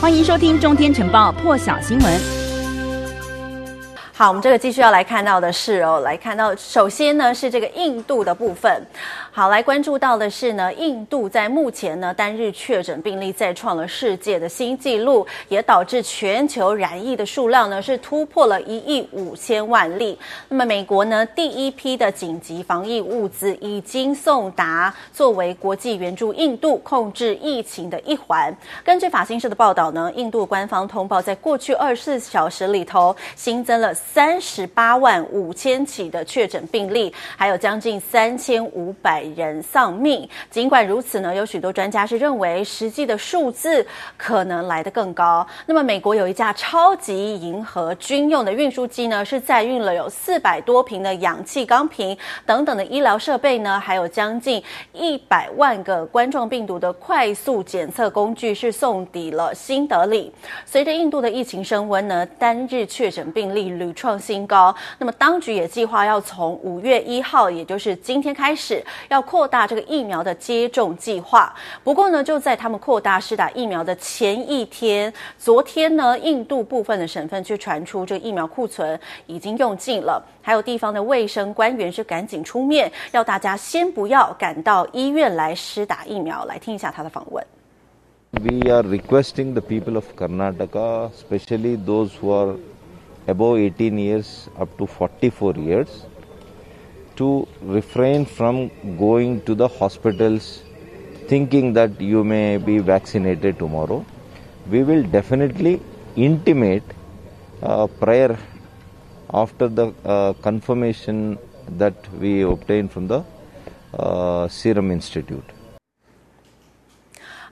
欢迎收听《中天晨报》破晓新闻。好，我们这个继续要来看到的是哦，来看到首先呢是这个印度的部分。好，来关注到的是呢，印度在目前呢单日确诊病例再创了世界的新纪录，也导致全球染疫的数量呢是突破了一亿五千万例。那么美国呢第一批的紧急防疫物资已经送达，作为国际援助印度控制疫情的一环。根据法新社的报道呢，印度官方通报，在过去二十四小时里头新增了三十八万五千起的确诊病例，还有将近三千五百人丧命。尽管如此呢，有许多专家是认为实际的数字可能来得更高。那么，美国有一架超级银河军用的运输机呢，是载运了有四百多瓶的氧气钢瓶等等的医疗设备呢，还有将近一百万个冠状病毒的快速检测工具是送抵了新德里。随着印度的疫情升温呢，单日确诊病例屡创新高。那么，当局也计划要从五月一号，也就是今天开始，要要扩大这个疫苗的接种计划。不过呢，就在他们扩大施打疫苗的前一天，昨天呢，印度部分的省份却传出这个疫苗库存已经用尽了，还有地方的卫生官员是赶紧出面，要大家先不要赶到医院来施打疫苗。来听一下他的访问。We are requesting the people of Karnataka, especially those who are above 18 years up to 44 years to refrain from going to the hospitals thinking that you may be vaccinated tomorrow. We will definitely intimate prior after the uh, confirmation that we obtain from the uh, Serum Institute.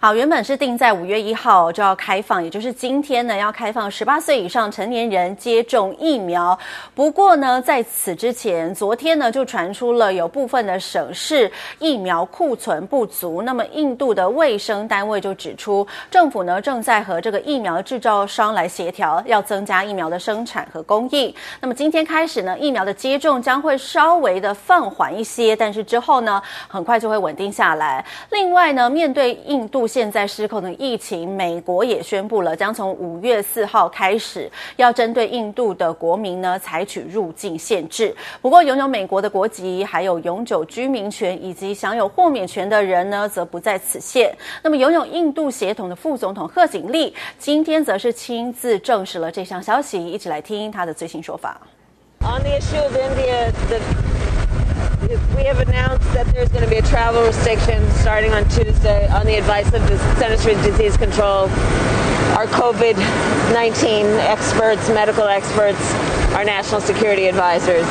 好，原本是定在五月一号就要开放，也就是今天呢，要开放十八岁以上成年人接种疫苗。不过呢，在此之前，昨天呢就传出了有部分的省市疫苗库存不足。那么，印度的卫生单位就指出，政府呢正在和这个疫苗制造商来协调，要增加疫苗的生产和供应。那么，今天开始呢，疫苗的接种将会稍微的放缓一些，但是之后呢，很快就会稳定下来。另外呢，面对印度。现在失控的疫情，美国也宣布了，将从五月四号开始，要针对印度的国民呢采取入境限制。不过，拥有美国的国籍、还有永久居民权以及享有豁免权的人呢，则不在此限。那么，拥有印度血统的副总统贺锦丽今天则是亲自证实了这项消息，一起来听他的最新说法。On the issue of India, the We have announced that there's going to be a travel restriction starting on Tuesday on the advice of the Centers for Disease Control, our COVID-19 experts, medical experts, our national security advisors.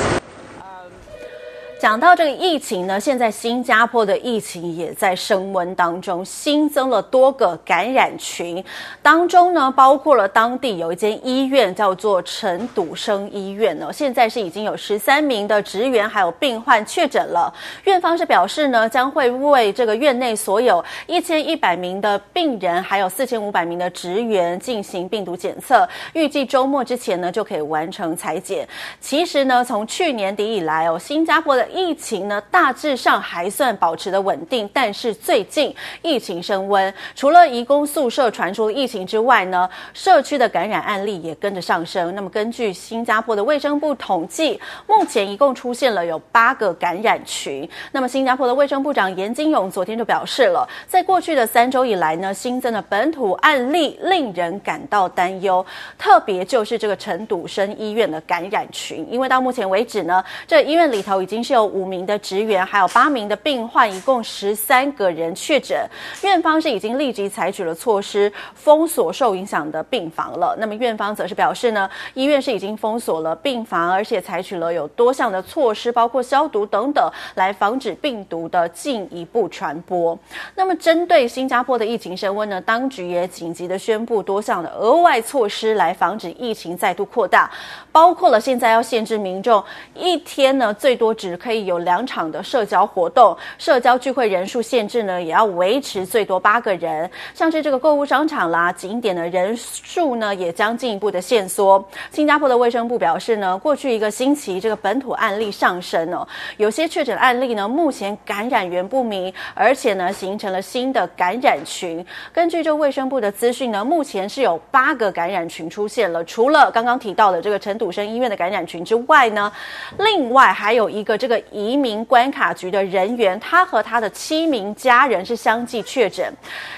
讲到这个疫情呢，现在新加坡的疫情也在升温当中，新增了多个感染群，当中呢包括了当地有一间医院叫做陈笃生医院呢，现在是已经有十三名的职员还有病患确诊了。院方是表示呢，将会为这个院内所有一千一百名的病人还有四千五百名的职员进行病毒检测，预计周末之前呢就可以完成采检。其实呢，从去年底以来哦，新加坡的疫情呢，大致上还算保持的稳定，但是最近疫情升温，除了移工宿舍传出疫情之外呢，社区的感染案例也跟着上升。那么根据新加坡的卫生部统计，目前一共出现了有八个感染群。那么新加坡的卫生部长颜金勇昨天就表示了，在过去的三周以来呢，新增的本土案例令人感到担忧，特别就是这个陈笃生医院的感染群，因为到目前为止呢，这医院里头已经是有五名的职员，还有八名的病患，一共十三个人确诊。院方是已经立即采取了措施，封锁受影响的病房了。那么院方则是表示呢，医院是已经封锁了病房，而且采取了有多项的措施，包括消毒等等，来防止病毒的进一步传播。那么针对新加坡的疫情升温呢，当局也紧急的宣布多项的额外措施，来防止疫情再度扩大，包括了现在要限制民众一天呢最多只可以有两场的社交活动，社交聚会人数限制呢也要维持最多八个人。像是这个购物商场啦、景点的人数呢也将进一步的限缩。新加坡的卫生部表示呢，过去一个星期这个本土案例上升哦，有些确诊案例呢目前感染源不明，而且呢形成了新的感染群。根据这卫生部的资讯呢，目前是有八个感染群出现了，除了刚刚提到的这个陈笃生医院的感染群之外呢，另外还有一个这个移民关卡局的人员，他和他的七名家人是相继确诊，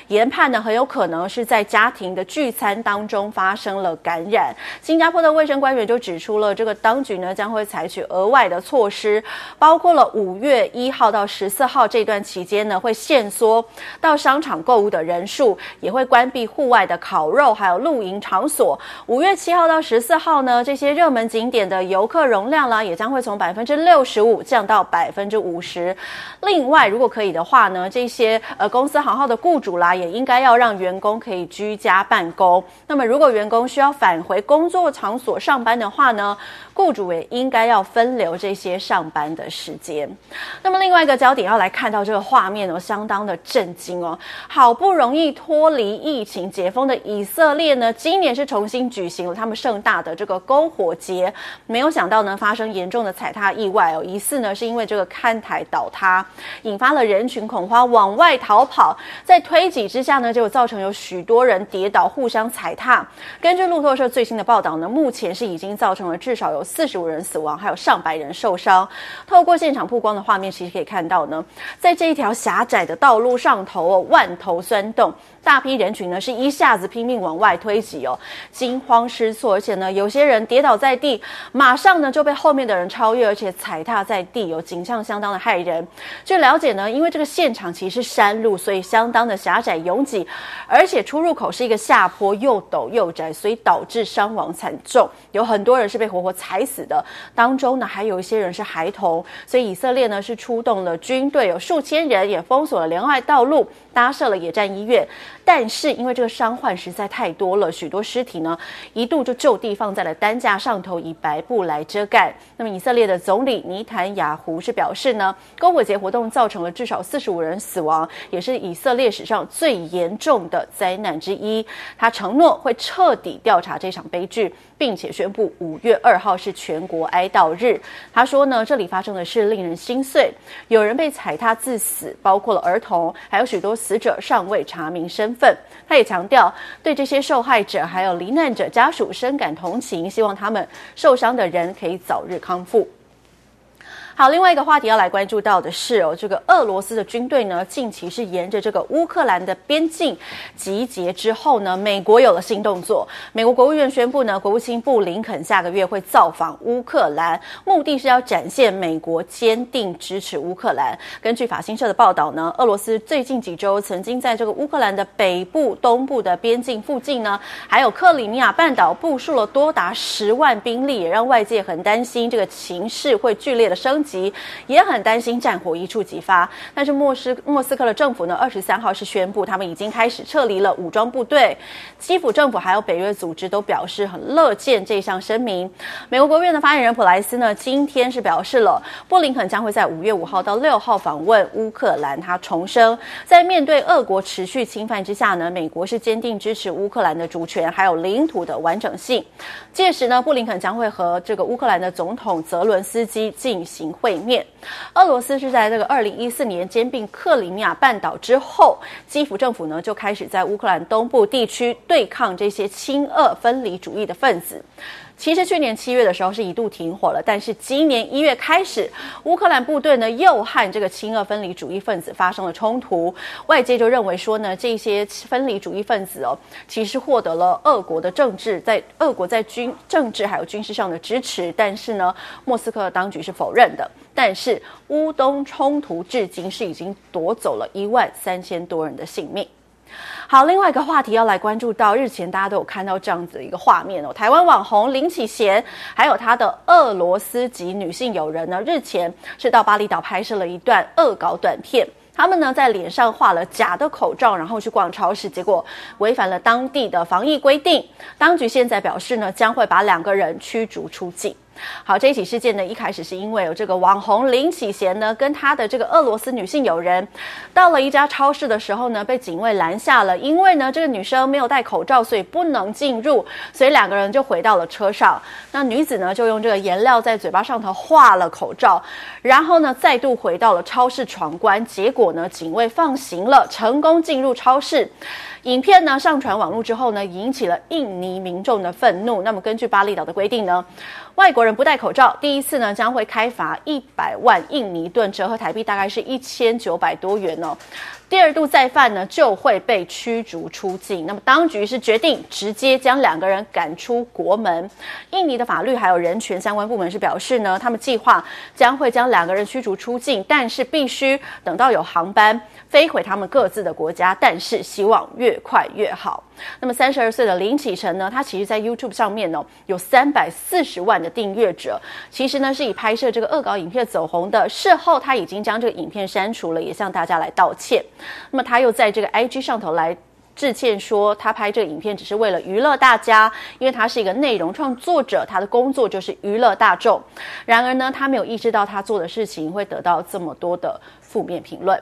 研判呢很有可能是在家庭的聚餐当中发生了感染。新加坡的卫生官员就指出了，这个当局呢将会采取额外的措施，包括了五月一号到十四号这段期间呢会限缩到商场购物的人数，也会关闭户外的烤肉还有露营场所。五月七号到十四号呢，这些热门景点的游客容量啦，也将会从百分之六十五降到百分之五十。另外，如果可以的话呢，这些呃公司行号的雇主啦，也应该要让员工可以居家办公。那么，如果员工需要返回工作场所上班的话呢，雇主也应该要分流这些上班的时间。那么，另外一个焦点要来看到这个画面哦，相当的震惊哦。好不容易脱离疫情解封的以色列呢，今年是重新举行了他们盛大的这个篝火节，没有想到呢，发生严重的踩踏意外哦，疑似呢是因为这个看台倒塌，引发了人群恐慌，往外逃跑，在推挤之下呢，就造成有许多人跌倒，互相踩踏。根据路透社最新的报道呢，目前是已经造成了至少有四十五人死亡，还有上百人受伤。透过现场曝光的画面，其实可以看到呢，在这一条狭窄的道路上头哦，万头酸洞。大批人群呢是一下子拼命往外推挤哦，惊慌失措，而且呢有些人跌倒在地，马上呢就被后面的人超越，而且踩踏在地，有景象相当的骇人。据了解呢，因为这个现场其实是山路，所以相当的狭窄拥挤，而且出入口是一个下坡，又陡又窄，所以导致伤亡惨重，有很多人是被活活踩死的，当中呢还有一些人是孩童，所以以色列呢是出动了军队，有数千人也封锁了连外道路，搭设了野战医院。但是因为这个伤患实在太多了，许多尸体呢一度就就地放在了担架上头，以白布来遮盖。那么以色列的总理尼坦雅胡是表示呢，篝火节活动造成了至少四十五人死亡，也是以色列史上最严重的灾难之一。他承诺会彻底调查这场悲剧，并且宣布五月二号是全国哀悼日。他说呢，这里发生的事令人心碎，有人被踩踏致死，包括了儿童，还有许多死者尚未查明身份。他也强调，对这些受害者还有罹难者家属深感同情，希望他们受伤的人可以早日康复。好，另外一个话题要来关注到的是哦，这个俄罗斯的军队呢，近期是沿着这个乌克兰的边境集结之后呢，美国有了新动作。美国国务院宣布呢，国务卿布林肯下个月会造访乌克兰，目的是要展现美国坚定支持乌克兰。根据法新社的报道呢，俄罗斯最近几周曾经在这个乌克兰的北部、东部的边境附近呢，还有克里米亚半岛部署了多达十万兵力，也让外界很担心这个情势会剧烈的升级。也很担心战火一触即发，但是莫斯莫斯科的政府呢，二十三号是宣布他们已经开始撤离了武装部队。基辅政府还有北约组织都表示很乐见这项声明。美国国务院的发言人普莱斯呢，今天是表示了，布林肯将会在五月五号到六号访问乌克兰。他重申，在面对俄国持续侵犯之下呢，美国是坚定支持乌克兰的主权还有领土的完整性。届时呢，布林肯将会和这个乌克兰的总统泽伦斯基进行。会面，俄罗斯是在这个二零一四年兼并克里米亚半岛之后，基辅政府呢就开始在乌克兰东部地区对抗这些亲俄分离主义的分子。其实去年七月的时候是一度停火了，但是今年一月开始，乌克兰部队呢又和这个亲俄分离主义分子发生了冲突。外界就认为说呢，这些分离主义分子哦，其实获得了俄国的政治，在俄国在军政治还有军事上的支持，但是呢，莫斯科当局是否认的。但是乌东冲突至今是已经夺走了一万三千多人的性命。好，另外一个话题要来关注到，日前大家都有看到这样子的一个画面哦，台湾网红林启贤，还有他的俄罗斯籍女性友人呢，日前是到巴厘岛拍摄了一段恶搞短片，他们呢在脸上画了假的口罩，然后去逛超市，结果违反了当地的防疫规定，当局现在表示呢将会把两个人驱逐出境。好，这一起事件呢，一开始是因为有这个网红林启贤呢，跟他的这个俄罗斯女性友人，到了一家超市的时候呢，被警卫拦下了。因为呢，这个女生没有戴口罩，所以不能进入，所以两个人就回到了车上。那女子呢，就用这个颜料在嘴巴上头画了口罩，然后呢，再度回到了超市闯关。结果呢，警卫放行了，成功进入超市。影片呢上传网络之后呢，引起了印尼民众的愤怒。那么根据巴厘岛的规定呢，外国人不戴口罩，第一次呢将会开罚一百万印尼盾，折合台币大概是一千九百多元哦。第二度再犯呢，就会被驱逐出境。那么当局是决定直接将两个人赶出国门。印尼的法律还有人权相关部门是表示呢，他们计划将会将两个人驱逐出境，但是必须等到有航班飞回他们各自的国家，但是希望越快越好。那么三十二岁的林启臣呢，他其实在 YouTube 上面呢有三百四十万的订阅者，其实呢是以拍摄这个恶搞影片走红的。事后他已经将这个影片删除了，也向大家来道歉。那么他又在这个 IG 上头来致歉，说他拍这个影片只是为了娱乐大家，因为他是一个内容创作者，他的工作就是娱乐大众。然而呢，他没有意识到他做的事情会得到这么多的负面评论。